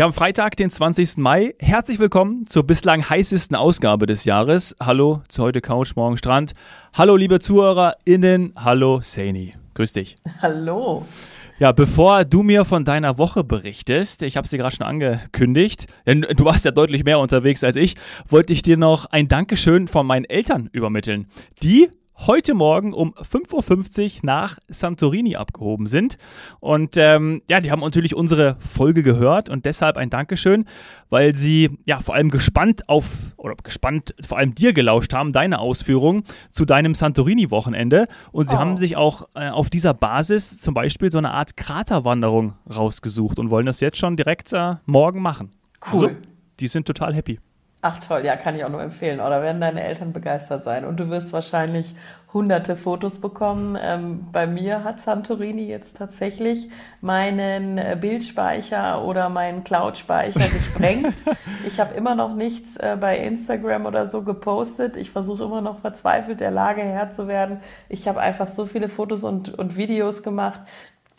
Wir haben Freitag, den 20. Mai. Herzlich willkommen zur bislang heißesten Ausgabe des Jahres. Hallo zu heute Couch, morgen Strand. Hallo liebe ZuhörerInnen. Hallo Saini. Grüß dich. Hallo. Ja, bevor du mir von deiner Woche berichtest, ich habe sie gerade schon angekündigt, denn du warst ja deutlich mehr unterwegs als ich, wollte ich dir noch ein Dankeschön von meinen Eltern übermitteln. Die heute Morgen um 5.50 Uhr nach Santorini abgehoben sind. Und ähm, ja, die haben natürlich unsere Folge gehört und deshalb ein Dankeschön, weil sie ja vor allem gespannt auf, oder gespannt vor allem dir gelauscht haben, deine Ausführungen zu deinem Santorini-Wochenende. Und sie oh. haben sich auch äh, auf dieser Basis zum Beispiel so eine Art Kraterwanderung rausgesucht und wollen das jetzt schon direkt äh, morgen machen. Cool. Also, die sind total happy. Ach toll, ja, kann ich auch nur empfehlen. Oder werden deine Eltern begeistert sein? Und du wirst wahrscheinlich hunderte Fotos bekommen. Ähm, bei mir hat Santorini jetzt tatsächlich meinen äh, Bildspeicher oder meinen Cloud-Speicher gesprengt. ich habe immer noch nichts äh, bei Instagram oder so gepostet. Ich versuche immer noch verzweifelt der Lage Herr zu werden. Ich habe einfach so viele Fotos und, und Videos gemacht.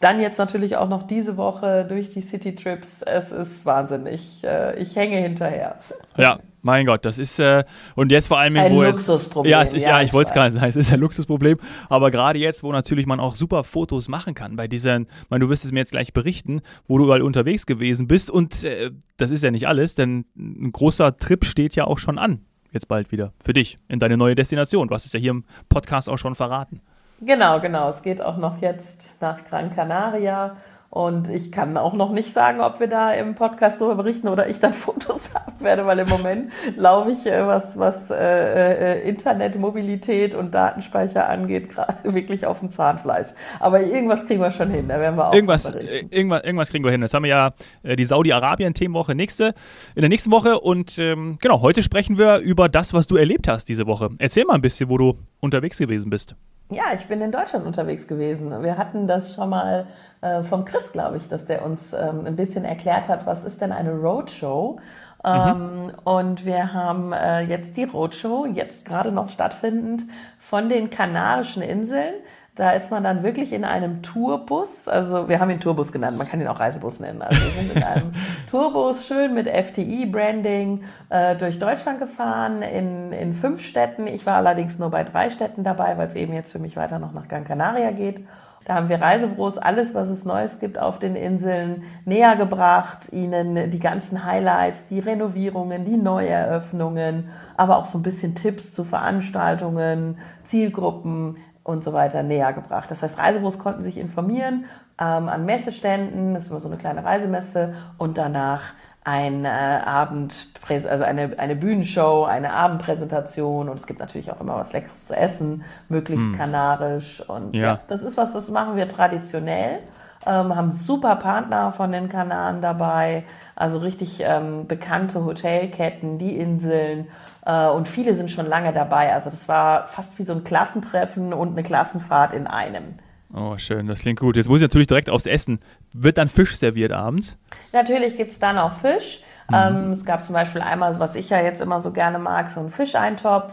Dann jetzt natürlich auch noch diese Woche durch die City Trips. Es ist wahnsinnig. Äh, ich hänge hinterher. Ja, mein Gott, das ist äh, und jetzt vor allem ein wo Luxusproblem. ja, es ist, ja, ja ich, ich wollte es gerade sagen, es ist ein Luxusproblem. Aber gerade jetzt, wo natürlich man auch super Fotos machen kann, bei diesen, meine, du wirst es mir jetzt gleich berichten, wo du überall unterwegs gewesen bist und äh, das ist ja nicht alles, denn ein großer Trip steht ja auch schon an, jetzt bald wieder für dich in deine neue Destination. Du hast es ja hier im Podcast auch schon verraten. Genau, genau. Es geht auch noch jetzt nach Gran Canaria. Und ich kann auch noch nicht sagen, ob wir da im Podcast darüber berichten oder ich dann Fotos haben werde, weil im Moment laufe ich, äh, was, was äh, äh, Internet, Mobilität und Datenspeicher angeht, gerade wirklich auf dem Zahnfleisch. Aber irgendwas kriegen wir schon hin, da werden wir auch irgendwas, äh, irgendwas, irgendwas kriegen wir hin. Jetzt haben wir ja äh, die Saudi-Arabien-Themenwoche nächste, in der nächsten Woche. Und ähm, genau, heute sprechen wir über das, was du erlebt hast diese Woche. Erzähl mal ein bisschen, wo du unterwegs gewesen bist. Ja, ich bin in Deutschland unterwegs gewesen. Wir hatten das schon mal äh, vom Chris, glaube ich, dass der uns ähm, ein bisschen erklärt hat, was ist denn eine Roadshow? Mhm. Ähm, und wir haben äh, jetzt die Roadshow, jetzt gerade noch stattfindend, von den Kanarischen Inseln da ist man dann wirklich in einem Tourbus, also wir haben ihn Tourbus genannt, man kann ihn auch Reisebus nennen. Also wir sind in einem Tourbus schön mit FTI-Branding äh, durch Deutschland gefahren, in, in fünf Städten. Ich war allerdings nur bei drei Städten dabei, weil es eben jetzt für mich weiter noch nach Gran Canaria geht. Da haben wir Reisebüros alles, was es Neues gibt auf den Inseln, näher gebracht, ihnen die ganzen Highlights, die Renovierungen, die Neueröffnungen, aber auch so ein bisschen Tipps zu Veranstaltungen, Zielgruppen, und so weiter näher gebracht. Das heißt, Reisebüros konnten sich informieren ähm, an Messeständen, das ist immer so eine kleine Reisemesse und danach ein äh, Abend, also eine, eine Bühnenshow, eine Abendpräsentation und es gibt natürlich auch immer was Leckeres zu essen, möglichst hm. kanarisch und ja. ja. das ist was, das machen wir traditionell. Ähm, haben super Partner von den Kanaren dabei, also richtig ähm, bekannte Hotelketten, die Inseln äh, und viele sind schon lange dabei. Also das war fast wie so ein Klassentreffen und eine Klassenfahrt in einem. Oh, schön, das klingt gut. Jetzt muss ich natürlich direkt aufs Essen. Wird dann Fisch serviert abends? Natürlich gibt es dann auch Fisch. Mhm. Ähm, es gab zum Beispiel einmal, was ich ja jetzt immer so gerne mag, so einen Fischeintopf.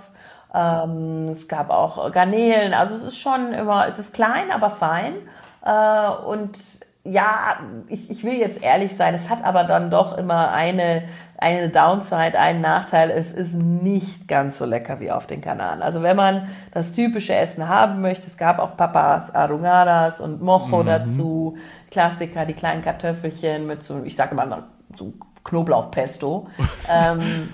Ähm, es gab auch Garnelen. Also es ist schon immer, es ist klein, aber fein. Äh, und ja, ich, ich will jetzt ehrlich sein, es hat aber dann doch immer eine, eine Downside, einen Nachteil. Es ist nicht ganz so lecker wie auf den Kanaren. Also wenn man das typische Essen haben möchte, es gab auch Papas Arungadas und Mojo mhm. dazu, Klassiker, die kleinen Kartoffelchen mit so, ich sage mal, so Knoblauchpesto. ähm,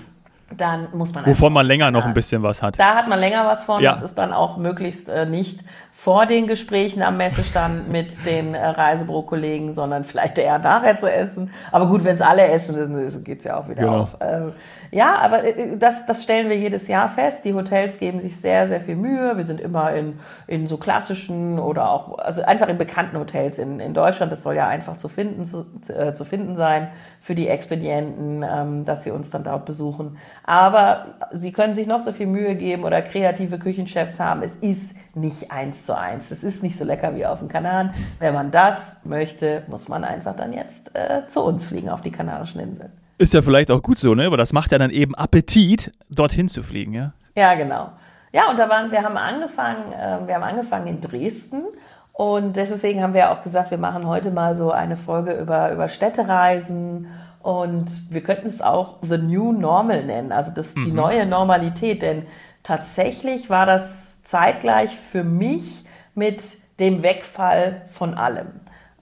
dann muss man. Wovon man länger noch ein bisschen was hat. Da hat man länger was von. Ja. Das ist dann auch möglichst äh, nicht vor den Gesprächen am Messestand mit den äh, Reisebüro-Kollegen, sondern vielleicht eher nachher zu essen. Aber gut, wenn es alle essen, dann geht es ja auch wieder genau. auf. Ähm, ja, aber äh, das, das stellen wir jedes Jahr fest. Die Hotels geben sich sehr, sehr viel Mühe. Wir sind immer in, in so klassischen oder auch, also einfach in bekannten Hotels in, in Deutschland. Das soll ja einfach zu finden, zu, äh, zu finden sein für die Expedienten, ähm, dass sie uns dann dort besuchen. Aber sie können sich noch so viel Mühe geben oder kreative Küchenchefs haben. Es ist nicht eins zu eins. Es ist nicht so lecker wie auf den Kanaren. Wenn man das möchte, muss man einfach dann jetzt äh, zu uns fliegen auf die Kanarischen Inseln. Ist ja vielleicht auch gut so, ne? Aber das macht ja dann eben Appetit, dorthin zu fliegen, ja? Ja, genau. Ja, und da waren, wir haben angefangen, äh, wir haben angefangen in Dresden und deswegen haben wir auch gesagt, wir machen heute mal so eine Folge über, über Städtereisen und wir könnten es auch The New Normal nennen, also das, mhm. die neue Normalität, denn tatsächlich war das zeitgleich für mich mit dem Wegfall von allem.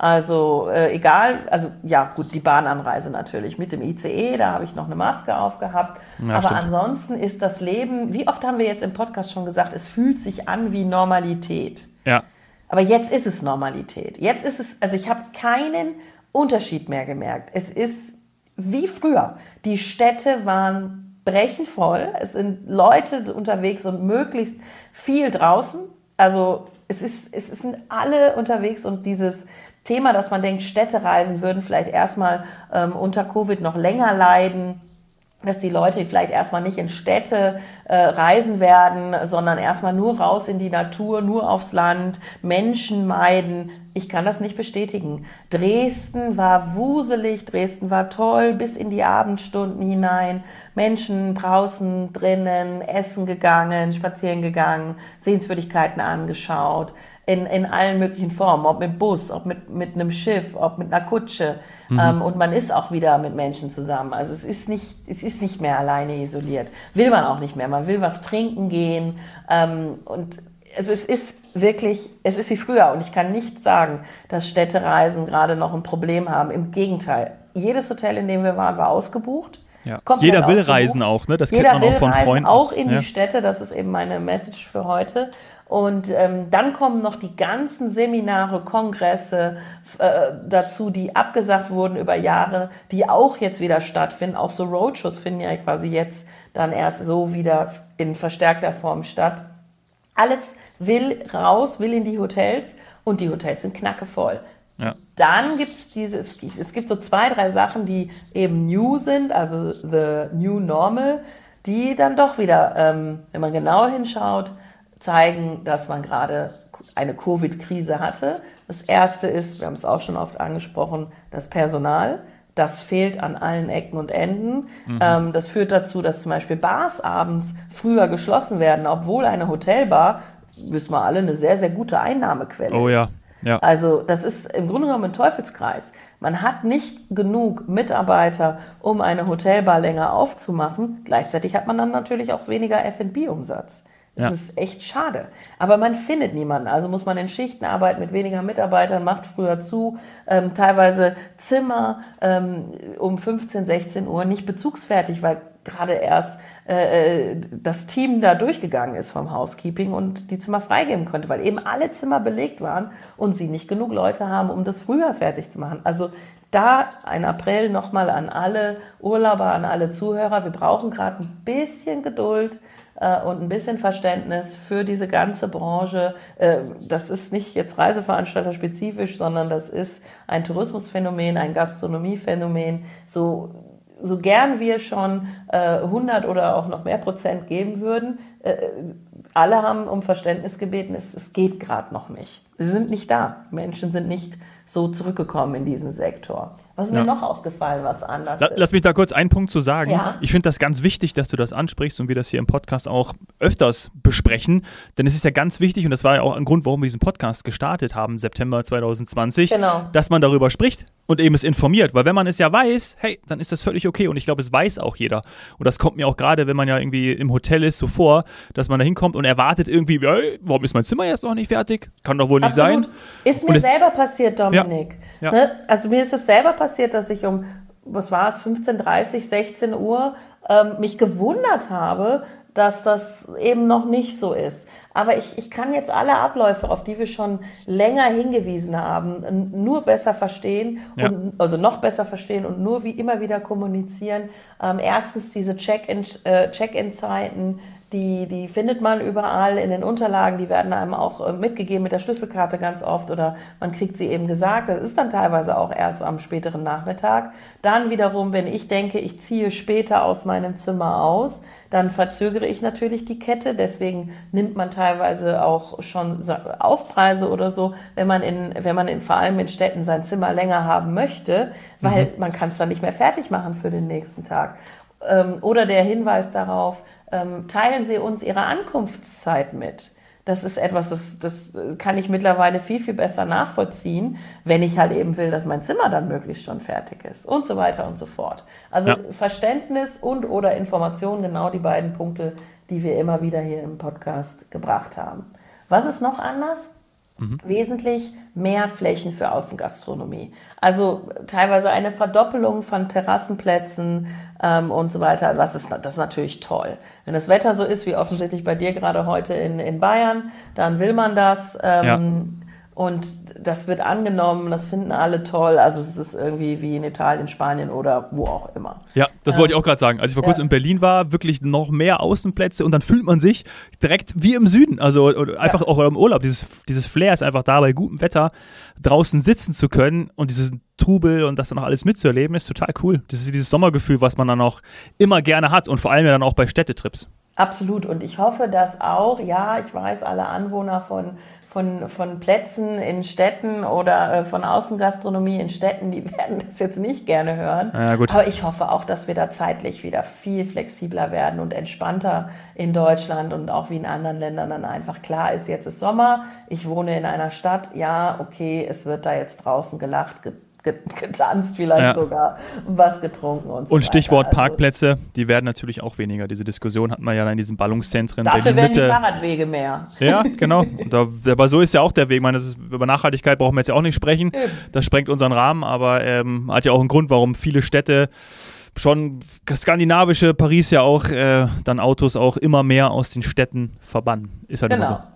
Also äh, egal, also ja gut, die Bahnanreise natürlich mit dem ICE, da habe ich noch eine Maske aufgehabt. Ja, Aber stimmt. ansonsten ist das Leben, wie oft haben wir jetzt im Podcast schon gesagt, es fühlt sich an wie Normalität. Ja. Aber jetzt ist es Normalität. Jetzt ist es, also ich habe keinen Unterschied mehr gemerkt. Es ist wie früher. Die Städte waren brechend voll. Es sind Leute unterwegs und möglichst viel draußen. Also es, ist, es sind alle unterwegs und dieses Thema, dass man denkt, Städtereisen würden vielleicht erstmal ähm, unter Covid noch länger leiden dass die Leute vielleicht erstmal nicht in Städte äh, reisen werden, sondern erstmal nur raus in die Natur, nur aufs Land, Menschen meiden. Ich kann das nicht bestätigen. Dresden war wuselig, Dresden war toll bis in die Abendstunden hinein. Menschen draußen, drinnen, essen gegangen, spazieren gegangen, Sehenswürdigkeiten angeschaut in, in allen möglichen Formen, ob mit Bus, ob mit, mit einem Schiff, ob mit einer Kutsche. Mhm. Ähm, und man ist auch wieder mit Menschen zusammen. Also es ist, nicht, es ist nicht mehr alleine isoliert. Will man auch nicht mehr. Man will was trinken gehen. Ähm, und also es ist wirklich, es ist wie früher. Und ich kann nicht sagen, dass Städtereisen gerade noch ein Problem haben. Im Gegenteil. Jedes Hotel, in dem wir waren, war ausgebucht. Ja. Jeder will reisen auch, ne? Das Jeder kennt man auch von Freunden. Auch in ja. die Städte, das ist eben meine Message für heute. Und ähm, dann kommen noch die ganzen Seminare, Kongresse äh, dazu, die abgesagt wurden über Jahre, die auch jetzt wieder stattfinden. Auch so Roadshows finden ja quasi jetzt dann erst so wieder in verstärkter Form statt. Alles will raus, will in die Hotels und die Hotels sind knackevoll. Ja. Dann gibt es dieses, es gibt so zwei, drei Sachen, die eben new sind, also the new normal, die dann doch wieder, ähm, wenn man genau hinschaut, zeigen, dass man gerade eine Covid-Krise hatte. Das erste ist, wir haben es auch schon oft angesprochen, das Personal. Das fehlt an allen Ecken und Enden. Mhm. Ähm, das führt dazu, dass zum Beispiel Bars abends früher geschlossen werden, obwohl eine Hotelbar, wissen wir alle, eine sehr, sehr gute Einnahmequelle oh, ja. ist. Ja. Also das ist im Grunde genommen ein Teufelskreis. Man hat nicht genug Mitarbeiter, um eine Hotelbar länger aufzumachen. Gleichzeitig hat man dann natürlich auch weniger F&B-Umsatz. Das ja. ist echt schade. Aber man findet niemanden. Also muss man in Schichten arbeiten mit weniger Mitarbeitern, macht früher zu. Ähm, teilweise Zimmer ähm, um 15, 16 Uhr nicht bezugsfertig, weil gerade erst äh, äh, das Team da durchgegangen ist vom Housekeeping und die Zimmer freigeben konnte, weil eben alle Zimmer belegt waren und sie nicht genug Leute haben, um das früher fertig zu machen. Also da ein April nochmal an alle Urlauber, an alle Zuhörer. Wir brauchen gerade ein bisschen Geduld äh, und ein bisschen Verständnis für diese ganze Branche. Äh, das ist nicht jetzt Reiseveranstalter spezifisch, sondern das ist ein Tourismusphänomen, ein Gastronomiephänomen. So, so gern wir schon äh, 100 oder auch noch mehr Prozent geben würden, äh, alle haben um Verständnis gebeten, es, es geht gerade noch nicht. Sie sind nicht da. Menschen sind nicht so zurückgekommen in diesen Sektor. Was ist ja. mir noch aufgefallen, was anders ist? Lass mich da kurz einen Punkt zu sagen. Ja. Ich finde das ganz wichtig, dass du das ansprichst und wir das hier im Podcast auch öfters besprechen. Denn es ist ja ganz wichtig, und das war ja auch ein Grund, warum wir diesen Podcast gestartet haben, September 2020, genau. dass man darüber spricht und eben es informiert. Weil wenn man es ja weiß, hey, dann ist das völlig okay. Und ich glaube, es weiß auch jeder. Und das kommt mir auch gerade, wenn man ja irgendwie im Hotel ist, so vor, dass man da hinkommt und erwartet irgendwie, hey, warum ist mein Zimmer jetzt noch nicht fertig? Kann doch wohl nicht Absolut. sein. Ist mir selber passiert, Dominik. Ja. Ja. Ne? Also mir ist es selber passiert, dass ich um, was war es, 15.30, 16 Uhr ähm, mich gewundert habe, dass das eben noch nicht so ist. Aber ich, ich kann jetzt alle Abläufe, auf die wir schon länger hingewiesen haben, nur besser verstehen, ja. und, also noch besser verstehen und nur wie immer wieder kommunizieren. Ähm, erstens diese Check-in-Zeiten, äh, Check die, die findet man überall in den Unterlagen, die werden einem auch äh, mitgegeben mit der Schlüsselkarte ganz oft oder man kriegt sie eben gesagt. Das ist dann teilweise auch erst am späteren Nachmittag. Dann wiederum, wenn ich denke, ich ziehe später aus meinem Zimmer aus, dann verzögere ich natürlich die Kette. Deswegen nimmt man teilweise auch schon Aufpreise oder so, wenn man in, wenn man in, vor allem in Städten sein Zimmer länger haben möchte, weil mhm. man kann es dann nicht mehr fertig machen für den nächsten Tag. Ähm, oder der Hinweis darauf, ähm, teilen Sie uns Ihre Ankunftszeit mit. das ist etwas, das, das kann ich mittlerweile viel, viel besser nachvollziehen, wenn ich halt eben will, dass mein Zimmer dann möglichst schon fertig ist und so weiter und so fort. Also ja. Verständnis und oder Information, genau die beiden Punkte, die wir immer wieder hier im Podcast gebracht haben. Was ist noch anders? Mhm. Wesentlich mehr Flächen für Außengastronomie. Also teilweise eine Verdoppelung von Terrassenplätzen ähm, und so weiter. Was ist, das ist natürlich toll. Wenn das Wetter so ist wie offensichtlich bei dir gerade heute in, in Bayern, dann will man das. Ähm, ja. Und das wird angenommen, das finden alle toll. Also es ist irgendwie wie in Italien, Spanien oder wo auch immer. Ja, das wollte ich auch gerade sagen. Als ich vor kurzem ja. in Berlin war, wirklich noch mehr Außenplätze und dann fühlt man sich direkt wie im Süden. Also einfach ja. auch im Urlaub. Dieses, dieses Flair ist einfach da, bei gutem Wetter draußen sitzen zu können und dieses Trubel und das dann auch alles mitzuerleben, ist total cool. Das ist dieses Sommergefühl, was man dann auch immer gerne hat und vor allem dann auch bei Städtetrips. Absolut. Und ich hoffe, dass auch, ja, ich weiß, alle Anwohner von von, von Plätzen in Städten oder äh, von Außengastronomie in Städten, die werden das jetzt nicht gerne hören. Ja, Aber ich hoffe auch, dass wir da zeitlich wieder viel flexibler werden und entspannter in Deutschland und auch wie in anderen Ländern dann einfach klar ist, jetzt ist Sommer, ich wohne in einer Stadt, ja, okay, es wird da jetzt draußen gelacht, getanzt, vielleicht ja. sogar was getrunken und so Und Stichwort weiter. Also Parkplätze, die werden natürlich auch weniger. Diese Diskussion hatten wir ja in diesen Ballungszentren. Dafür werden die Fahrradwege mehr. Ja, genau. Da, aber so ist ja auch der Weg. Ich meine, ist, über Nachhaltigkeit brauchen wir jetzt ja auch nicht sprechen. Das sprengt unseren Rahmen, aber ähm, hat ja auch einen Grund, warum viele Städte schon skandinavische Paris ja auch äh, dann Autos auch immer mehr aus den Städten verbannen. Ist halt genau. immer so.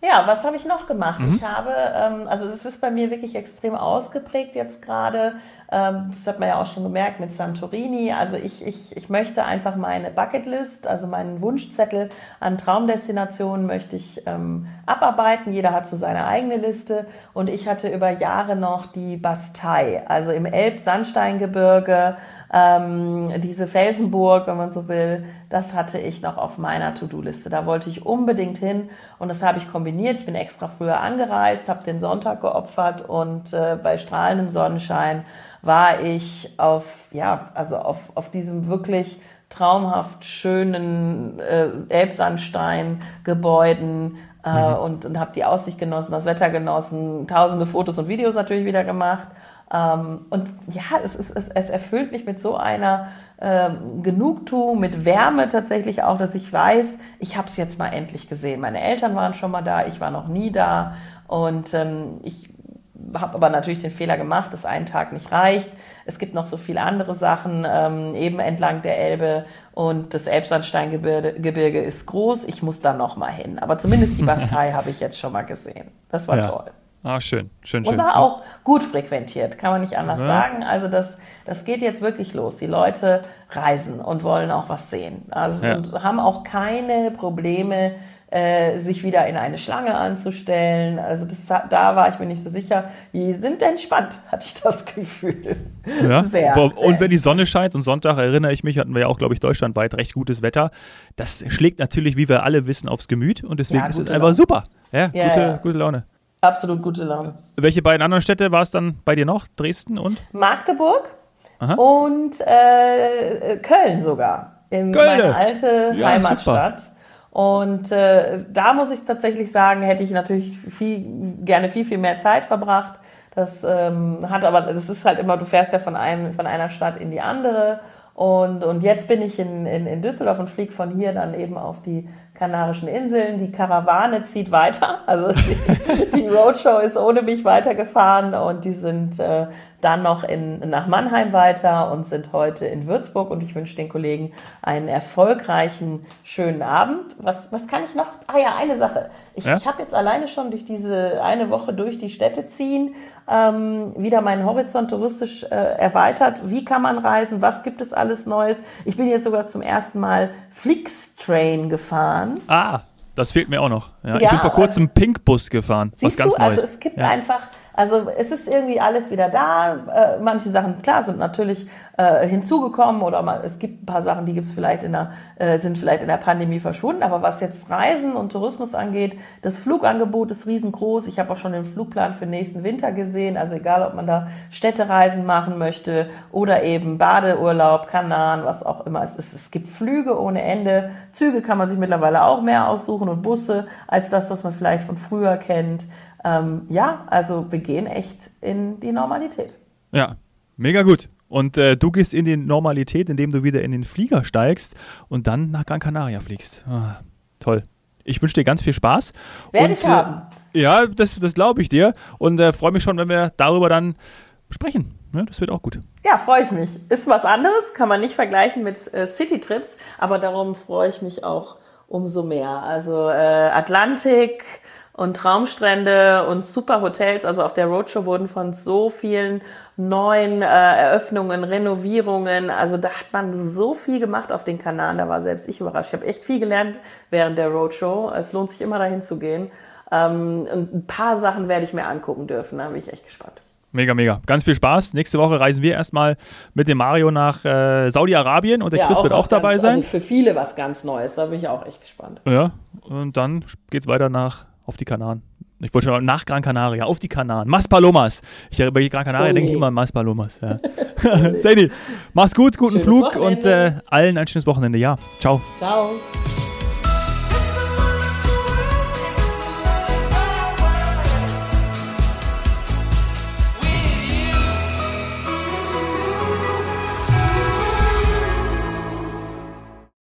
Ja, was habe ich noch gemacht? Mhm. Ich habe, ähm, also es ist bei mir wirklich extrem ausgeprägt jetzt gerade. Ähm, das hat man ja auch schon gemerkt mit Santorini. Also ich, ich, ich möchte einfach meine Bucketlist, also meinen Wunschzettel an Traumdestinationen möchte ich ähm, abarbeiten. Jeder hat so seine eigene Liste. Und ich hatte über Jahre noch die Bastei, also im Elbsandsteingebirge ähm, diese Felsenburg, wenn man so will, das hatte ich noch auf meiner To-Do-Liste. Da wollte ich unbedingt hin und das habe ich kombiniert. Ich bin extra früher angereist, habe den Sonntag geopfert und äh, bei strahlendem Sonnenschein war ich auf, ja, also auf, auf diesem wirklich traumhaft schönen äh, Elbsandstein-Gebäuden äh, mhm. und, und habe die Aussicht genossen, das Wetter genossen, tausende Fotos und Videos natürlich wieder gemacht und ja, es, ist, es, es, erfüllt mich mit so einer ähm, Genugtuung, mit Wärme tatsächlich auch, dass ich weiß, ich habe es jetzt mal endlich gesehen. Meine Eltern waren schon mal da, ich war noch nie da und ähm, ich habe aber natürlich den Fehler gemacht, dass ein Tag nicht reicht. Es gibt noch so viele andere Sachen, ähm, eben entlang der Elbe und das Elbsandsteingebirge ist groß. Ich muss da noch mal hin. Aber zumindest die Bastei habe ich jetzt schon mal gesehen. Das war ja. toll. Ah, schön, schön, schön. Und war auch gut frequentiert, kann man nicht anders ja. sagen. Also das, das geht jetzt wirklich los. Die Leute reisen und wollen auch was sehen. Also ja. und haben auch keine Probleme, äh, sich wieder in eine Schlange anzustellen. Also das, da war ich mir nicht so sicher. Die sind entspannt, hatte ich das Gefühl. Ja. Sehr, und sehr wenn die Sonne scheint und Sonntag, erinnere ich mich, hatten wir ja auch, glaube ich, deutschlandweit recht gutes Wetter. Das schlägt natürlich, wie wir alle wissen, aufs Gemüt und deswegen ja, ist es einfach super. Ja, gute, gute Laune. Absolut gute Laune. Welche beiden anderen Städte war es dann bei dir noch? Dresden und? Magdeburg Aha. und äh, Köln sogar. In Köln. meine alte ja, Heimatstadt. Super. Und äh, da muss ich tatsächlich sagen, hätte ich natürlich viel, gerne viel, viel mehr Zeit verbracht. Das ähm, hat aber, das ist halt immer, du fährst ja von, einem, von einer Stadt in die andere. Und, und jetzt bin ich in, in, in Düsseldorf und fliege von hier dann eben auf die Kanarischen Inseln. Die Karawane zieht weiter. Also die, die Roadshow ist ohne mich weitergefahren und die sind äh, dann noch in, nach Mannheim weiter und sind heute in Würzburg. Und ich wünsche den Kollegen einen erfolgreichen, schönen Abend. Was, was kann ich noch? Ah ja, eine Sache. Ich, ja? ich habe jetzt alleine schon durch diese eine Woche durch die Städte ziehen, ähm, wieder meinen Horizont touristisch äh, erweitert. Wie kann man reisen? Was gibt es alles Neues? Ich bin jetzt sogar zum ersten Mal Flixtrain gefahren. Ah, das fehlt mir auch noch. Ja, ja ich bin vor kurzem Pinkbus gefahren. Was ganz du? Also Neues. Also es gibt einfach Also es ist irgendwie alles wieder da. Äh, manche Sachen, klar, sind natürlich äh, hinzugekommen oder mal, es gibt ein paar Sachen, die gibt's vielleicht in der, äh, sind vielleicht in der Pandemie verschwunden. Aber was jetzt Reisen und Tourismus angeht, das Flugangebot ist riesengroß. Ich habe auch schon den Flugplan für nächsten Winter gesehen. Also egal, ob man da Städtereisen machen möchte oder eben Badeurlaub, Kanaren, was auch immer es ist. Es gibt Flüge ohne Ende. Züge kann man sich mittlerweile auch mehr aussuchen und Busse als das, was man vielleicht von früher kennt. Ähm, ja, also wir gehen echt in die Normalität. Ja, mega gut. Und äh, du gehst in die Normalität, indem du wieder in den Flieger steigst und dann nach Gran Canaria fliegst. Ah, toll. Ich wünsche dir ganz viel Spaß. Werde und, ich haben. Äh, ja, das, das glaube ich dir. Und äh, freue mich schon, wenn wir darüber dann sprechen. Ja, das wird auch gut. Ja, freue ich mich. Ist was anderes, kann man nicht vergleichen mit äh, City-Trips, aber darum freue ich mich auch umso mehr. Also äh, Atlantik, und Traumstrände und super Hotels. Also auf der Roadshow wurden von so vielen neuen äh, Eröffnungen, Renovierungen. Also da hat man so viel gemacht auf den Kanaren. Da war selbst ich überrascht. Ich habe echt viel gelernt während der Roadshow. Es lohnt sich immer dahin zu gehen. Ähm, und ein paar Sachen werde ich mir angucken dürfen. Da bin ich echt gespannt. Mega, mega. Ganz viel Spaß. Nächste Woche reisen wir erstmal mit dem Mario nach äh, Saudi-Arabien und der ja, Chris wird auch dabei ganz, sein. Also für viele was ganz Neues, da bin ich auch echt gespannt. Ja, und dann geht es weiter nach auf die Kanaren. Ich wollte schon nach Gran Canaria, auf die Kanaren. Maspalomas. Ich bei Gran Canaria oh denke ich immer an Maspalomas. Ja. Sadie, mach's gut, guten schönes Flug Wochenende. und äh, allen ein schönes Wochenende. Ja, ciao. Ciao.